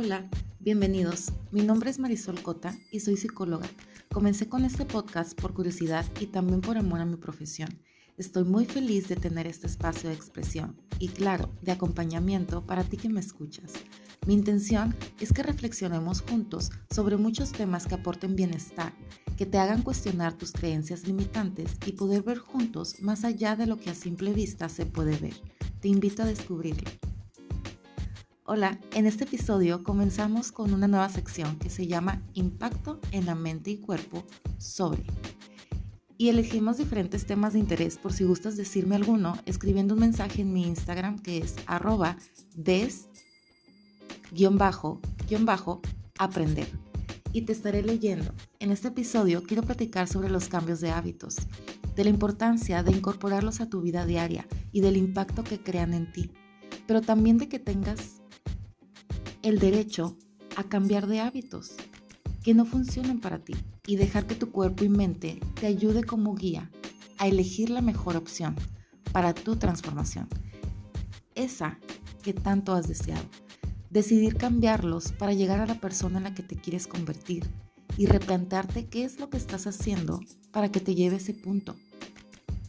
Hola, bienvenidos. Mi nombre es Marisol Cota y soy psicóloga. Comencé con este podcast por curiosidad y también por amor a mi profesión. Estoy muy feliz de tener este espacio de expresión y claro, de acompañamiento para ti que me escuchas. Mi intención es que reflexionemos juntos sobre muchos temas que aporten bienestar, que te hagan cuestionar tus creencias limitantes y poder ver juntos más allá de lo que a simple vista se puede ver. Te invito a descubrirlo. Hola, en este episodio comenzamos con una nueva sección que se llama Impacto en la mente y cuerpo sobre y elegimos diferentes temas de interés por si gustas decirme alguno escribiendo un mensaje en mi Instagram que es arroba des bajo, bajo, aprender. Y te estaré leyendo. En este episodio quiero platicar sobre los cambios de hábitos, de la importancia de incorporarlos a tu vida diaria y del impacto que crean en ti, pero también de que tengas el derecho a cambiar de hábitos que no funcionen para ti y dejar que tu cuerpo y mente te ayude como guía a elegir la mejor opción para tu transformación. Esa que tanto has deseado. Decidir cambiarlos para llegar a la persona en la que te quieres convertir y replantearte qué es lo que estás haciendo para que te lleve a ese punto.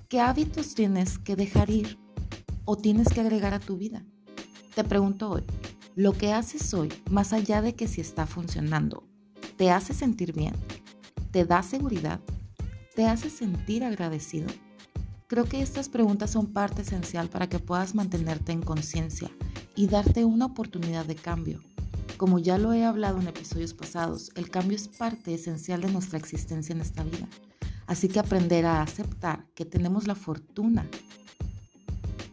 ¿Qué hábitos tienes que dejar ir o tienes que agregar a tu vida? Te pregunto hoy, ¿lo que haces hoy, más allá de que si está funcionando, te hace sentir bien? ¿Te da seguridad? ¿Te hace sentir agradecido? Creo que estas preguntas son parte esencial para que puedas mantenerte en conciencia y darte una oportunidad de cambio. Como ya lo he hablado en episodios pasados, el cambio es parte esencial de nuestra existencia en esta vida. Así que aprender a aceptar que tenemos la fortuna.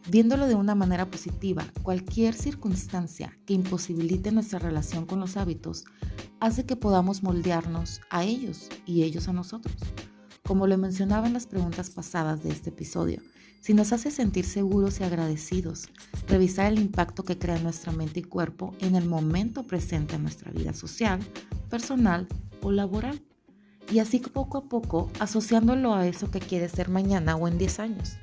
Viéndolo de una manera positiva, cualquier circunstancia que imposibilite nuestra relación con los hábitos hace que podamos moldearnos a ellos y ellos a nosotros. Como le mencionaba en las preguntas pasadas de este episodio, si nos hace sentir seguros y agradecidos, revisar el impacto que crea nuestra mente y cuerpo en el momento presente en nuestra vida social, personal o laboral. Y así poco a poco asociándolo a eso que quiere ser mañana o en 10 años.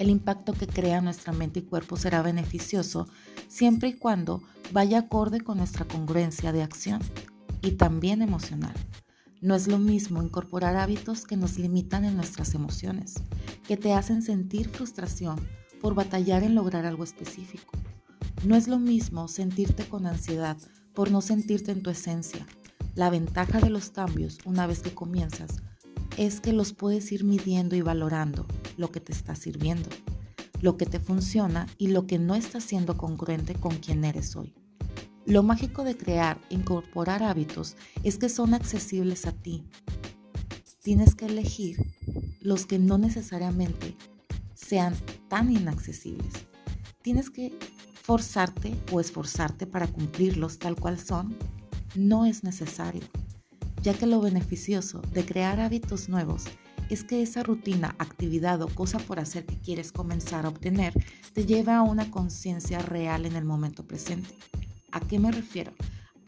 El impacto que crea nuestra mente y cuerpo será beneficioso siempre y cuando vaya acorde con nuestra congruencia de acción y también emocional. No es lo mismo incorporar hábitos que nos limitan en nuestras emociones, que te hacen sentir frustración por batallar en lograr algo específico. No es lo mismo sentirte con ansiedad por no sentirte en tu esencia. La ventaja de los cambios, una vez que comienzas, es que los puedes ir midiendo y valorando lo que te está sirviendo lo que te funciona y lo que no está siendo congruente con quien eres hoy. Lo mágico de crear e incorporar hábitos es que son accesibles a ti. Tienes que elegir los que no necesariamente sean tan inaccesibles. Tienes que forzarte o esforzarte para cumplirlos tal cual son. No es necesario, ya que lo beneficioso de crear hábitos nuevos es que esa rutina, actividad o cosa por hacer que quieres comenzar a obtener te lleva a una conciencia real en el momento presente. ¿A qué me refiero?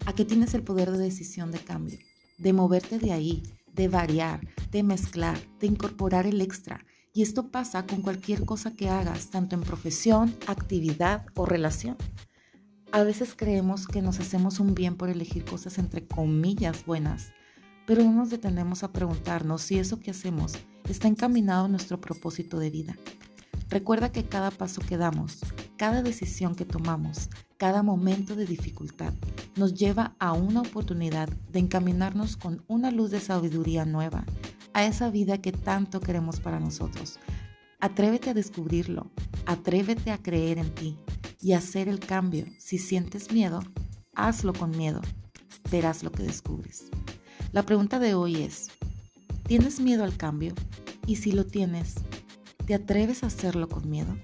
A que tienes el poder de decisión de cambio, de moverte de ahí, de variar, de mezclar, de incorporar el extra. Y esto pasa con cualquier cosa que hagas, tanto en profesión, actividad o relación. A veces creemos que nos hacemos un bien por elegir cosas entre comillas buenas, pero no nos detenemos a preguntarnos si eso que hacemos está encaminado a nuestro propósito de vida. Recuerda que cada paso que damos, cada decisión que tomamos, cada momento de dificultad nos lleva a una oportunidad de encaminarnos con una luz de sabiduría nueva a esa vida que tanto queremos para nosotros. Atrévete a descubrirlo, atrévete a creer en ti y hacer el cambio. Si sientes miedo, hazlo con miedo. Verás lo que descubres. La pregunta de hoy es, ¿tienes miedo al cambio? Y si lo tienes, ¿te atreves a hacerlo con miedo?